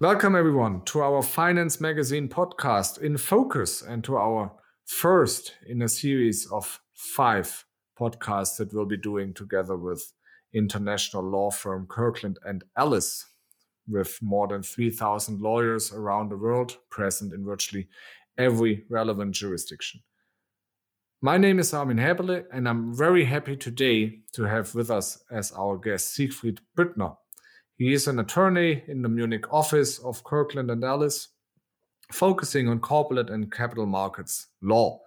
Welcome, everyone, to our Finance Magazine podcast in focus and to our first in a series of five podcasts that we'll be doing together with international law firm Kirkland and Ellis, with more than 3,000 lawyers around the world present in virtually every relevant jurisdiction. My name is Armin Häberle, and I'm very happy today to have with us as our guest Siegfried Büttner. He is an attorney in the Munich office of Kirkland and Ellis, focusing on corporate and capital markets law.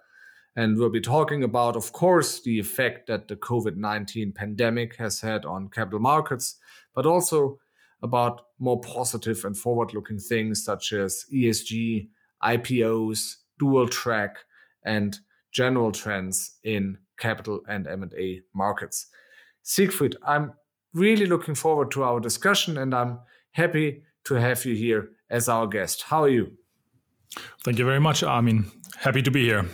And we'll be talking about, of course, the effect that the COVID 19 pandemic has had on capital markets, but also about more positive and forward looking things such as ESG, IPOs, dual track, and general trends in capital and M&A markets. Siegfried, I'm really looking forward to our discussion and I'm happy to have you here as our guest. How are you? Thank you very much, Armin. Happy to be here.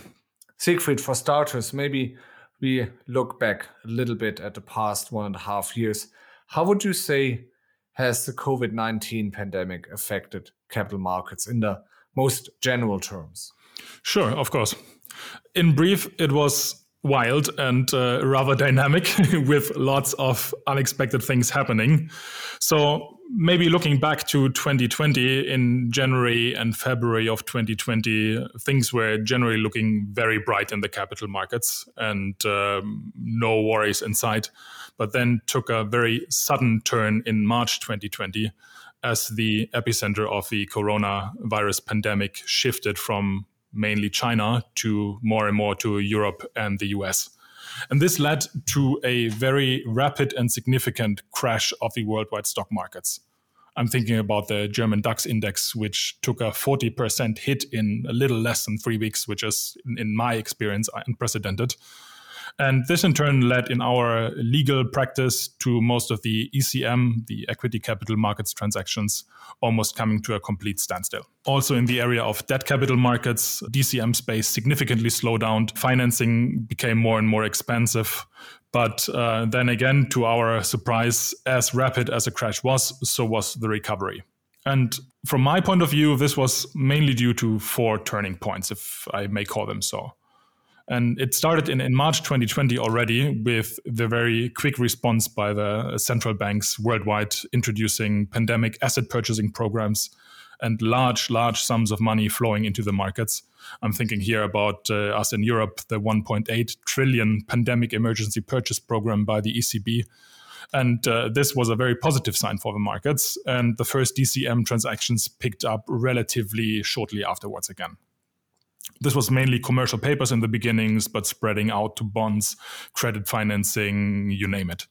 Siegfried, for starters, maybe we look back a little bit at the past one and a half years. How would you say has the COVID 19 pandemic affected capital markets in the most general terms? Sure, of course. In brief, it was wild and uh, rather dynamic with lots of unexpected things happening. So maybe looking back to 2020 in January and February of 2020, things were generally looking very bright in the capital markets and um, no worries in sight. But then took a very sudden turn in March 2020 as the epicenter of the coronavirus pandemic shifted from mainly China to more and more to Europe and the US. And this led to a very rapid and significant crash of the worldwide stock markets. I'm thinking about the German DAX index, which took a 40% hit in a little less than three weeks, which is, in my experience, unprecedented. And this in turn led in our legal practice to most of the ECM, the equity capital markets transactions, almost coming to a complete standstill. Also, in the area of debt capital markets, DCM space significantly slowed down. Financing became more and more expensive. But uh, then again, to our surprise, as rapid as the crash was, so was the recovery. And from my point of view, this was mainly due to four turning points, if I may call them so. And it started in, in March 2020 already with the very quick response by the central banks worldwide introducing pandemic asset purchasing programs and large, large sums of money flowing into the markets. I'm thinking here about uh, us in Europe, the 1.8 trillion pandemic emergency purchase program by the ECB. And uh, this was a very positive sign for the markets. And the first DCM transactions picked up relatively shortly afterwards again. This was mainly commercial papers in the beginnings, but spreading out to bonds, credit financing, you name it.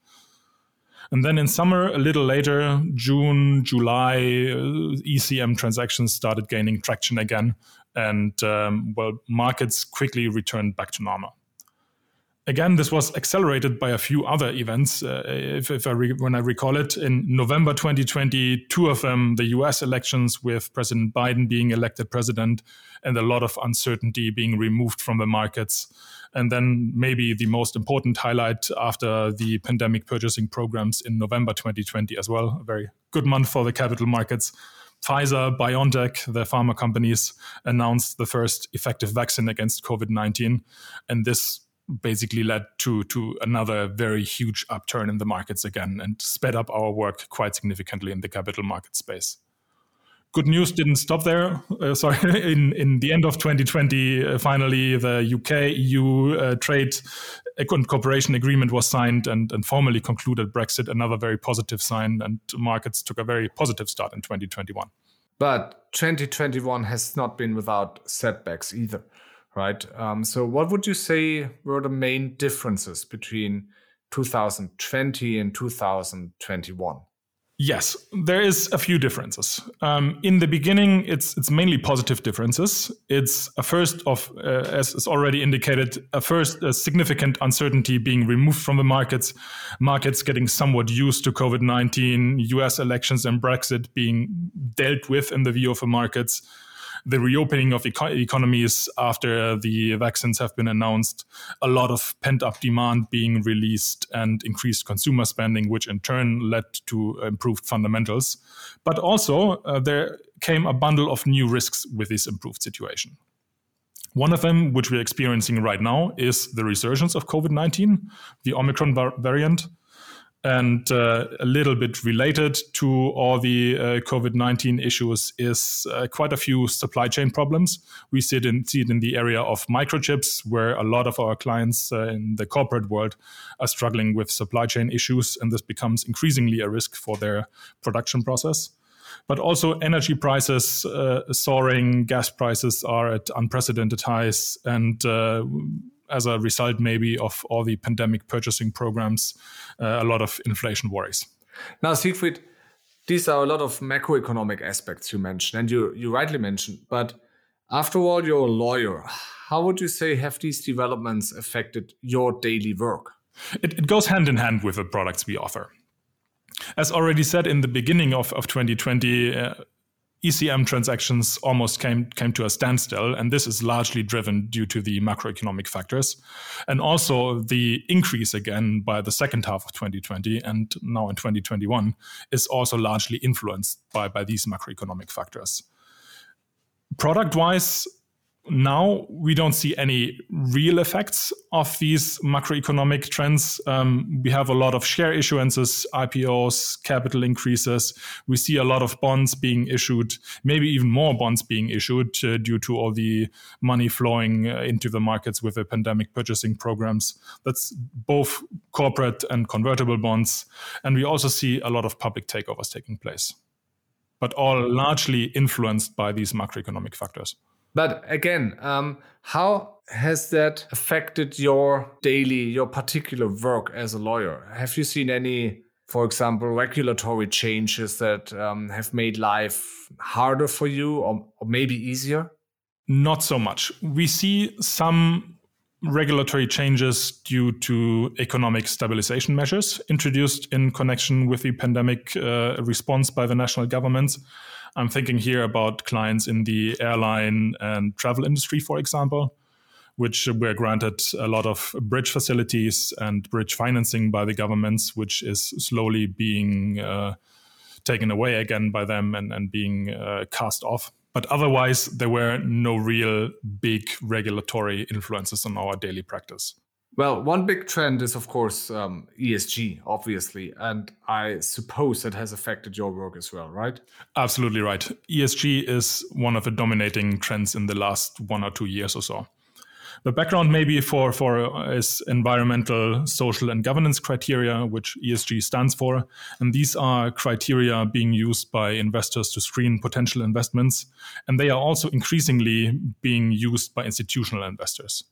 And then in summer, a little later, June, July, uh, ECM transactions started gaining traction again. And um, well, markets quickly returned back to normal. Again, this was accelerated by a few other events. Uh, if, if I re- when I recall it, in November 2020, two of them, the US elections with President Biden being elected president and a lot of uncertainty being removed from the markets. And then maybe the most important highlight after the pandemic purchasing programs in November 2020 as well, a very good month for the capital markets. Pfizer, BioNTech, the pharma companies announced the first effective vaccine against COVID 19. And this basically led to to another very huge upturn in the markets again and sped up our work quite significantly in the capital market space. Good news didn't stop there. Uh, sorry, in in the end of 2020, uh, finally the UK EU uh, trade and cooperation agreement was signed and, and formally concluded Brexit, another very positive sign, and markets took a very positive start in 2021. But 2021 has not been without setbacks either right? Um, so, what would you say were the main differences between 2020 and 2021? Yes, there is a few differences. Um, in the beginning, it's it's mainly positive differences. It's a first of, uh, as is already indicated, a first a significant uncertainty being removed from the markets, markets getting somewhat used to COVID nineteen, U.S. elections and Brexit being dealt with in the view of the markets the reopening of eco- economies after the vaccines have been announced, a lot of pent up demand being released, and increased consumer spending, which in turn led to improved fundamentals. But also, uh, there came a bundle of new risks with this improved situation. One of them, which we're experiencing right now, is the resurgence of COVID 19, the Omicron variant. And uh, a little bit related to all the uh, COVID 19 issues is uh, quite a few supply chain problems. We see it, in, see it in the area of microchips, where a lot of our clients uh, in the corporate world are struggling with supply chain issues, and this becomes increasingly a risk for their production process but also energy prices uh, soaring, gas prices are at unprecedented highs, and uh, as a result, maybe of all the pandemic purchasing programs, uh, a lot of inflation worries. Now, Siegfried, these are a lot of macroeconomic aspects you mentioned, and you you rightly mentioned. But after all, you're a lawyer. How would you say have these developments affected your daily work? It, it goes hand in hand with the products we offer. As already said in the beginning of, of 2020, uh, ECM transactions almost came came to a standstill, and this is largely driven due to the macroeconomic factors, and also the increase again by the second half of 2020 and now in 2021 is also largely influenced by by these macroeconomic factors. Product wise, now we don't see any real effects of these macroeconomic trends. Um, we have a lot of share issuances, IPOs, capital increases. We see a lot of bonds being issued, maybe even more bonds being issued uh, due to all the money flowing uh, into the markets with the pandemic purchasing programs. That's both corporate and convertible bonds. And we also see a lot of public takeovers taking place, but all largely influenced by these macroeconomic factors. But again, um, how has that affected your daily, your particular work as a lawyer? Have you seen any, for example, regulatory changes that um, have made life harder for you or, or maybe easier? Not so much. We see some regulatory changes due to economic stabilization measures introduced in connection with the pandemic uh, response by the national governments. I'm thinking here about clients in the airline and travel industry, for example, which were granted a lot of bridge facilities and bridge financing by the governments, which is slowly being uh, taken away again by them and, and being uh, cast off. But otherwise, there were no real big regulatory influences on our daily practice. Well, one big trend is, of course, um, ESG, obviously. And I suppose that has affected your work as well, right? Absolutely right. ESG is one of the dominating trends in the last one or two years or so. The background maybe for, for uh, is environmental, social, and governance criteria, which ESG stands for. And these are criteria being used by investors to screen potential investments. And they are also increasingly being used by institutional investors.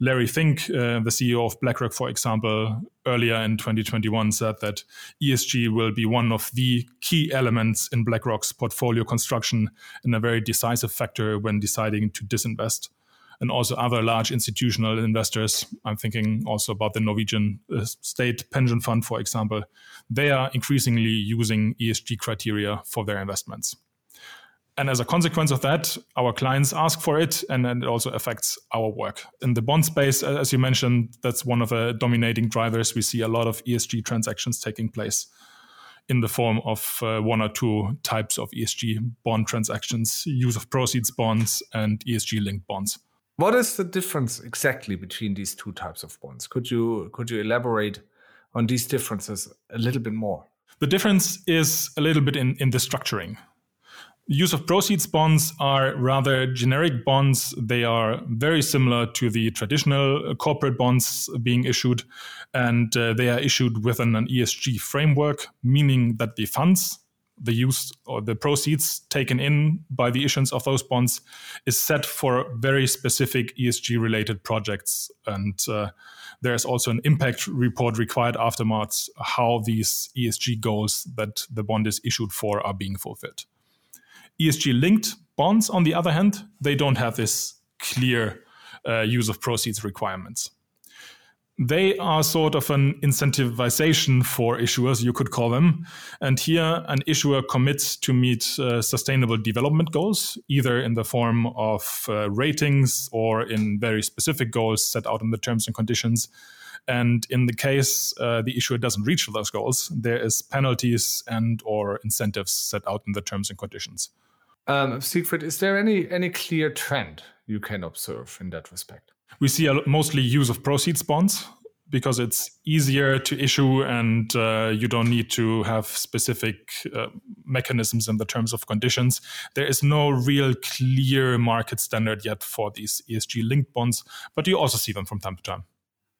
Larry Fink, uh, the CEO of BlackRock, for example, earlier in 2021 said that ESG will be one of the key elements in BlackRock's portfolio construction and a very decisive factor when deciding to disinvest. And also other large institutional investors, I'm thinking also about the Norwegian uh, state pension fund, for example, they are increasingly using ESG criteria for their investments and as a consequence of that, our clients ask for it, and then it also affects our work. In the bond space, as you mentioned, that's one of the dominating drivers. We see a lot of ESG transactions taking place in the form of uh, one or two types of ESG bond transactions use of proceeds bonds and ESG linked bonds. What is the difference exactly between these two types of bonds? Could you could you elaborate on these differences a little bit more? The difference is a little bit in, in the structuring use of proceeds bonds are rather generic bonds. They are very similar to the traditional corporate bonds being issued, and uh, they are issued within an ESG framework, meaning that the funds, the use or the proceeds taken in by the issuance of those bonds is set for very specific ESG related projects. And uh, there's also an impact report required afterwards how these ESG goals that the bond is issued for are being fulfilled. ESG linked bonds, on the other hand, they don't have this clear uh, use of proceeds requirements. they are sort of an incentivization for issuers, you could call them. And here, an issuer commits to meet uh, sustainable development goals, either in the form of uh, ratings or in very specific goals set out in the terms and conditions. And in the case uh, the issuer doesn't reach those goals, there is penalties and or incentives set out in the terms and conditions. Um, Siegfried, is there any any clear trend you can observe in that respect? We see a, mostly use of proceeds bonds because it's easier to issue and uh, you don't need to have specific uh, mechanisms in the terms of conditions. There is no real clear market standard yet for these ESG linked bonds, but you also see them from time to time.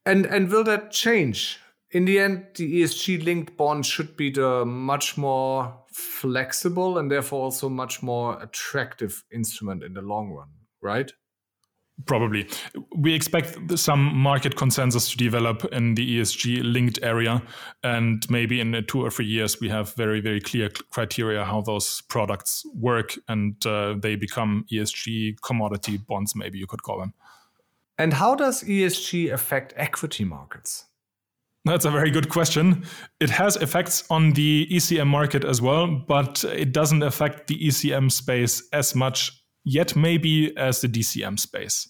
And and will that change? In the end, the ESG linked bond should be the much more flexible and therefore also much more attractive instrument in the long run, right? Probably. We expect some market consensus to develop in the ESG linked area. And maybe in two or three years, we have very, very clear criteria how those products work and uh, they become ESG commodity bonds, maybe you could call them. And how does ESG affect equity markets? That's a very good question. It has effects on the ECM market as well, but it doesn't affect the ECM space as much yet, maybe, as the DCM space.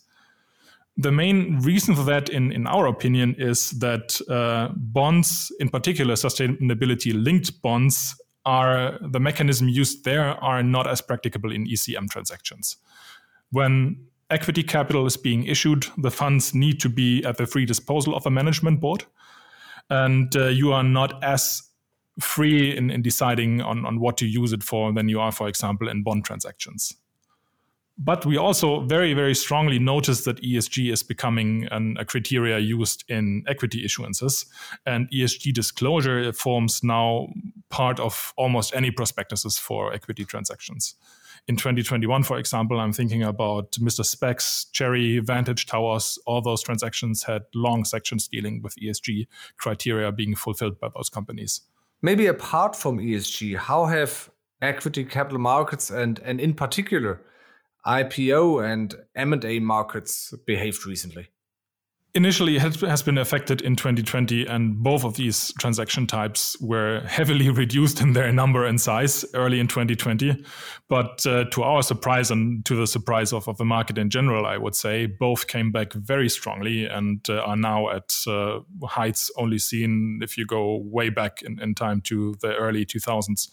The main reason for that, in, in our opinion, is that uh, bonds, in particular sustainability linked bonds, are the mechanism used there are not as practicable in ECM transactions. When equity capital is being issued, the funds need to be at the free disposal of a management board. And uh, you are not as free in, in deciding on, on what to use it for than you are, for example, in bond transactions. But we also very, very strongly notice that ESG is becoming an, a criteria used in equity issuances. And ESG disclosure forms now part of almost any prospectuses for equity transactions in 2021, for example, I'm thinking about Mister Spex, Cherry, Vantage Towers. All those transactions had long sections dealing with ESG criteria being fulfilled by those companies. Maybe apart from ESG, how have equity capital markets and, and in particular IPO and M&A markets behaved recently? Initially has been affected in 2020 and both of these transaction types were heavily reduced in their number and size early in 2020 but uh, to our surprise and to the surprise of, of the market in general i would say both came back very strongly and uh, are now at uh, heights only seen if you go way back in, in time to the early 2000s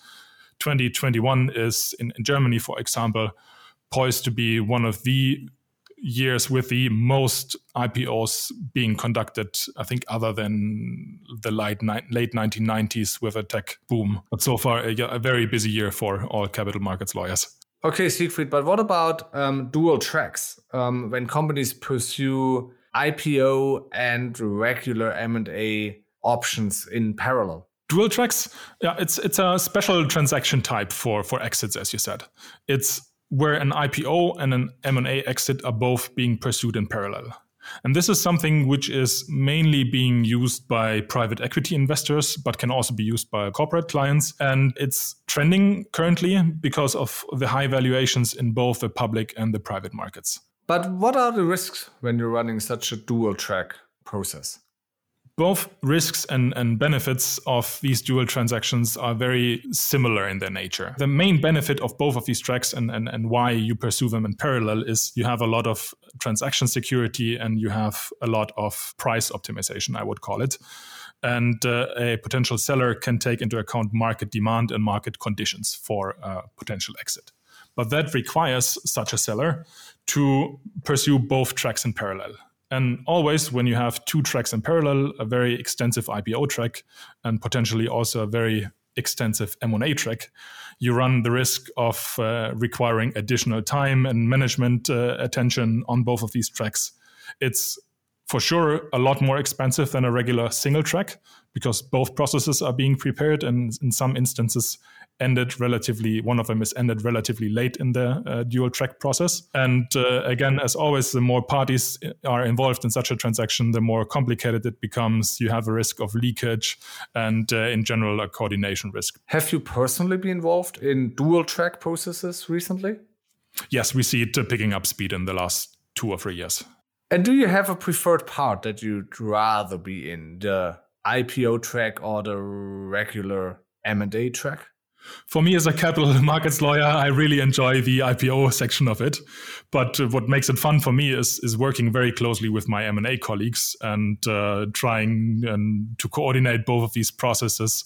2021 is in, in germany for example poised to be one of the years with the most IPOs being conducted, I think, other than the late, late 1990s with a tech boom. But so far, a, a very busy year for all capital markets lawyers. Okay, Siegfried, but what about um, dual tracks? Um, when companies pursue IPO and regular M&A options in parallel? Dual tracks, yeah, it's it's a special transaction type for for exits, as you said. It's where an IPO and an M&A exit are both being pursued in parallel. And this is something which is mainly being used by private equity investors, but can also be used by corporate clients. And it's trending currently because of the high valuations in both the public and the private markets. But what are the risks when you're running such a dual track process? Both risks and, and benefits of these dual transactions are very similar in their nature. The main benefit of both of these tracks and, and, and why you pursue them in parallel is you have a lot of transaction security and you have a lot of price optimization, I would call it. And uh, a potential seller can take into account market demand and market conditions for a potential exit. But that requires such a seller to pursue both tracks in parallel. And always, when you have two tracks in parallel, a very extensive IPO track and potentially also a very extensive M&A track, you run the risk of uh, requiring additional time and management uh, attention on both of these tracks. It's for sure a lot more expensive than a regular single track because both processes are being prepared and in some instances ended relatively one of them is ended relatively late in the uh, dual track process. And uh, again as always the more parties are involved in such a transaction the more complicated it becomes. You have a risk of leakage and uh, in general a coordination risk. Have you personally been involved in dual track processes recently? Yes we see it uh, picking up speed in the last two or three years. And do you have a preferred part that you'd rather be in, the IPO track or the regular M&A track? For me, as a capital markets lawyer, I really enjoy the IPO section of it. But what makes it fun for me is is working very closely with my M and A colleagues and uh, trying and to coordinate both of these processes.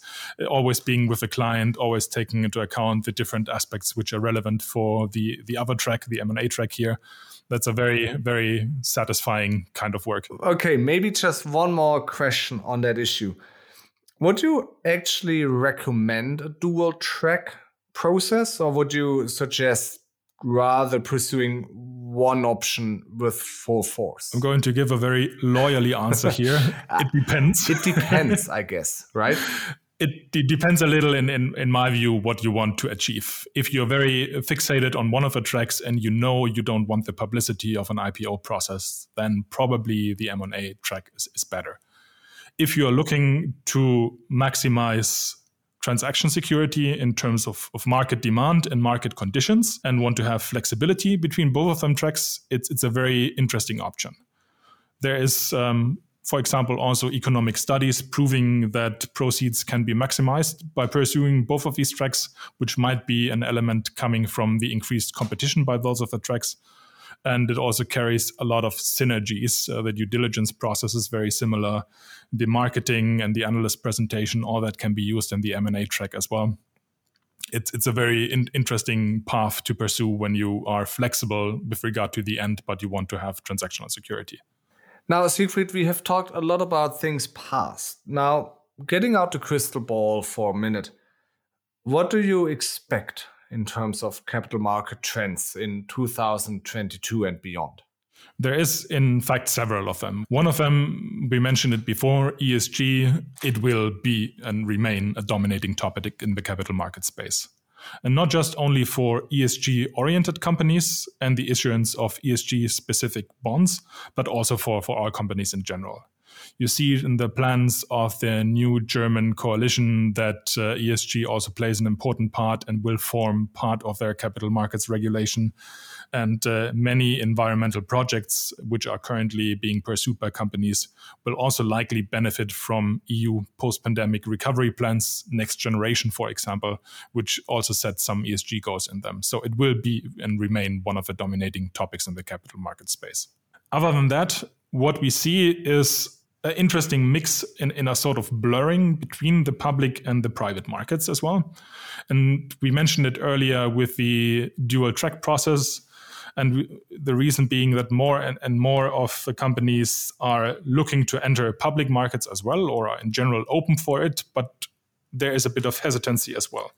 Always being with the client, always taking into account the different aspects which are relevant for the the other track, the M and A track here. That's a very very satisfying kind of work. Okay, maybe just one more question on that issue. Would you actually recommend a dual track process or would you suggest rather pursuing one option with full force? I'm going to give a very loyally answer here. Ah, it depends. it depends, I guess, right? It, it, depends a little in, in, in my view what you want to achieve if you're very fixated on one of the tracks and you know you don't want the publicity of an ipo process then probably the m&a track is, is better if you are looking to maximize transaction security in terms of, of market demand and market conditions and want to have flexibility between both of them tracks, it's, it's a very interesting option. There is, um, for example, also economic studies proving that proceeds can be maximized by pursuing both of these tracks, which might be an element coming from the increased competition by those of the tracks and it also carries a lot of synergies. Uh, the due diligence process is very similar. The marketing and the analyst presentation, all that can be used in the M&A track as well. It's, it's a very in- interesting path to pursue when you are flexible with regard to the end, but you want to have transactional security. Now, Siegfried, we have talked a lot about things past. Now, getting out the crystal ball for a minute, what do you expect in terms of capital market trends in 2022 and beyond? There is, in fact, several of them. One of them, we mentioned it before ESG, it will be and remain a dominating topic in the capital market space. And not just only for ESG oriented companies and the issuance of ESG specific bonds, but also for, for our companies in general. You see it in the plans of the new German coalition that uh, ESG also plays an important part and will form part of their capital markets regulation. And uh, many environmental projects, which are currently being pursued by companies, will also likely benefit from EU post pandemic recovery plans, next generation, for example, which also set some ESG goals in them. So it will be and remain one of the dominating topics in the capital market space. Other than that, what we see is an interesting mix in, in a sort of blurring between the public and the private markets as well. And we mentioned it earlier with the dual track process. And the reason being that more and, and more of the companies are looking to enter public markets as well, or are in general open for it, but there is a bit of hesitancy as well.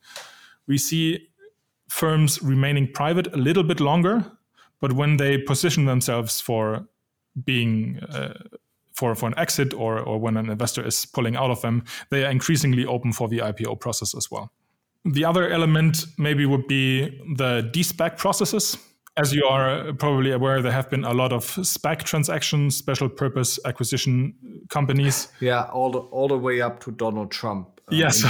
We see firms remaining private a little bit longer, but when they position themselves for being uh, for, for an exit or, or when an investor is pulling out of them, they are increasingly open for the IPO process as well. The other element maybe would be the de-SPAC processes. As you are probably aware, there have been a lot of SPAC transactions, special purpose acquisition companies. Yeah, all the all the way up to Donald Trump. Uh, yes.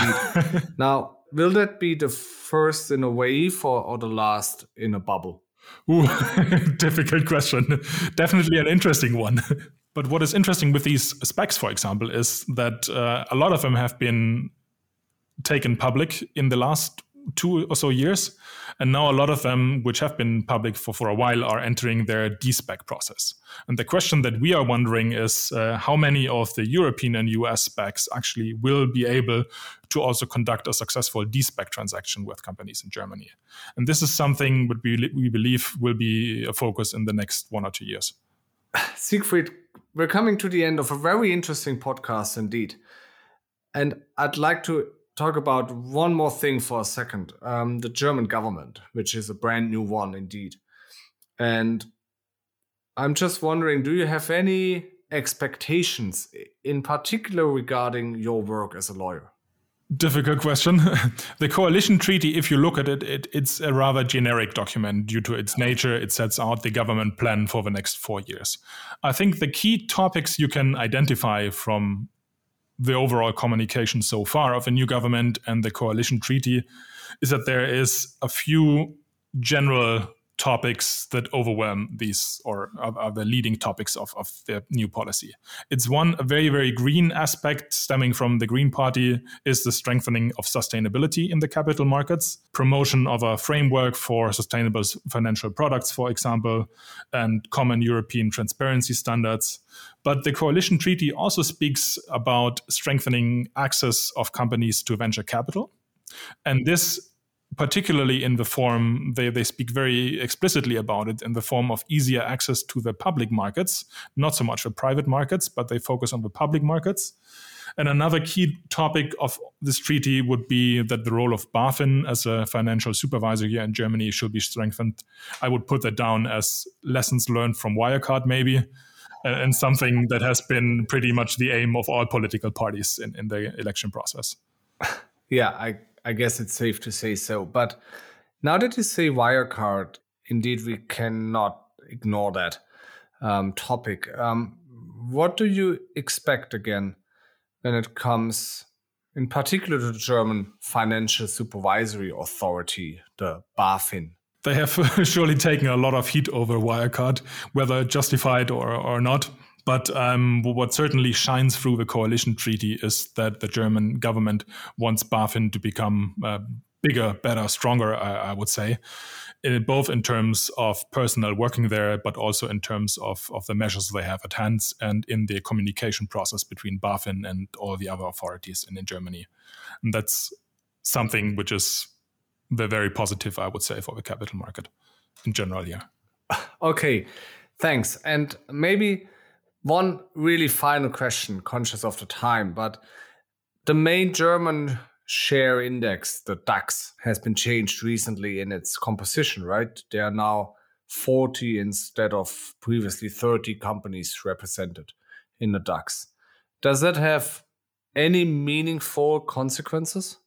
now, will that be the first in a wave or, or the last in a bubble? Ooh, difficult question. Definitely an interesting one. But what is interesting with these SPACs, for example, is that uh, a lot of them have been taken public in the last two or so years. And now a lot of them, which have been public for, for a while, are entering their de-SPAC process. And the question that we are wondering is uh, how many of the European and US SPACs actually will be able to also conduct a successful de-SPAC transaction with companies in Germany. And this is something that we, we believe will be a focus in the next one or two years. Siegfried, we're coming to the end of a very interesting podcast indeed. And I'd like to talk about one more thing for a second um, the German government, which is a brand new one indeed. And I'm just wondering do you have any expectations in particular regarding your work as a lawyer? Difficult question. the coalition treaty, if you look at it, it, it's a rather generic document due to its nature. It sets out the government plan for the next four years. I think the key topics you can identify from the overall communication so far of a new government and the coalition treaty is that there is a few general topics that overwhelm these or are, are, the leading topics of, of the new policy. It's one very, very green aspect stemming from the Green Party is the strengthening of sustainability in the capital markets, promotion of a framework for sustainable financial products, for example, and common European transparency standards. But the coalition treaty also speaks about strengthening access of companies to venture capital. And this particularly in the form they, they speak very explicitly about it in the form of easier access to the public markets not so much the private markets but they focus on the public markets and another key topic of this treaty would be that the role of BaFin as a financial supervisor here in Germany should be strengthened. I would put that down as lessons learned from Wirecard, maybe, and something that has been pretty much the aim of all political parties in, in the election process. Yeah, I I guess it's safe to say so. But now that you say Wirecard, indeed, we cannot ignore that um, topic. Um, what do you expect again when it comes, in particular, to the German Financial Supervisory Authority, the BaFin? They have surely taken a lot of heat over Wirecard, whether justified or, or not. But um, what certainly shines through the coalition treaty is that the German government wants BaFin to become uh, bigger, better, stronger, I, I would say, in, both in terms of personnel working there, but also in terms of, of the measures they have at hand and in the communication process between BaFin and all the other authorities in, in Germany. And that's something which is very positive, I would say, for the capital market in general here. Okay, thanks. And maybe one really final question, conscious of the time, but the main German share index, the DAX, has been changed recently in its composition, right? There are now 40 instead of previously 30 companies represented in the DAX. Does that have any meaningful consequences?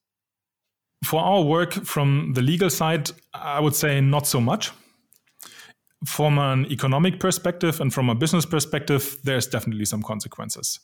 For our work from the legal side, I would say not so much from an economic perspective and from a business perspective, there's definitely some consequences.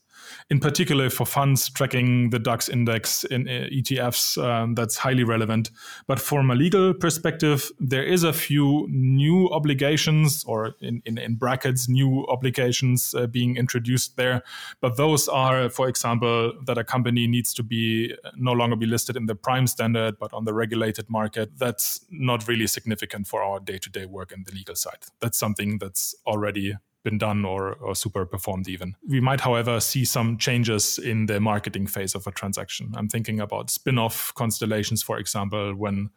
In particular, for funds tracking the DAX index in uh, ETFs, um, that's highly relevant. But from a legal perspective, there is a few new obligations, or in, in, in brackets, new obligations uh, being introduced there. But those are, for example, that a company needs to be uh, no longer be listed in the prime standard, but on the regulated market. That's not really significant for our day to day work in the legal side that's something that's already been done or, or super performed even. We might, however, see some changes in the marketing phase of a transaction. I'm thinking about spin-off constellations, for example, when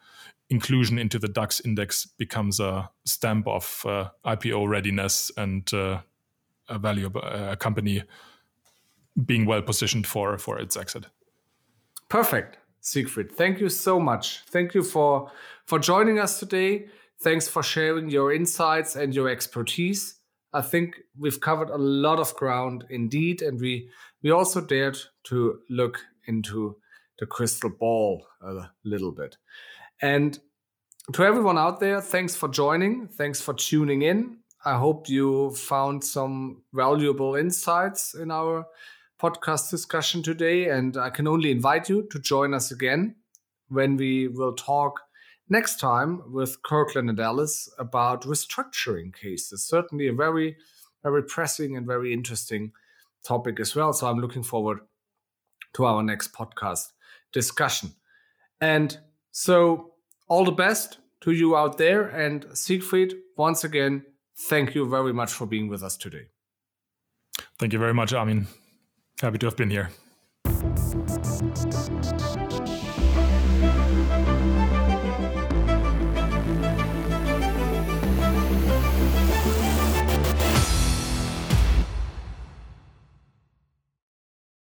inclusion into the DAX index becomes a stamp of uh, IPO readiness and uh, a valuable uh, company being well positioned for for its exit. Perfect, Siegfried. Thank you so much. Thank you for for joining us today. Thanks for sharing your insights and your expertise. I think we've covered a lot of ground indeed, and we we also dared to look into the crystal ball a little bit. And to everyone out there, thanks for joining. Thanks for tuning in. I hope you found some valuable insights in our podcast discussion today. And I can only invite you to join us again when we will talk next time with Kirkland and Ellis about restructuring cases. Certainly a very, very pressing and very interesting topic as well. So I'm looking forward to our next podcast discussion. And so all the best to you out there. And Siegfried, once again, thank you very much for being with us today. Thank you very much, Armin. Happy to have been here.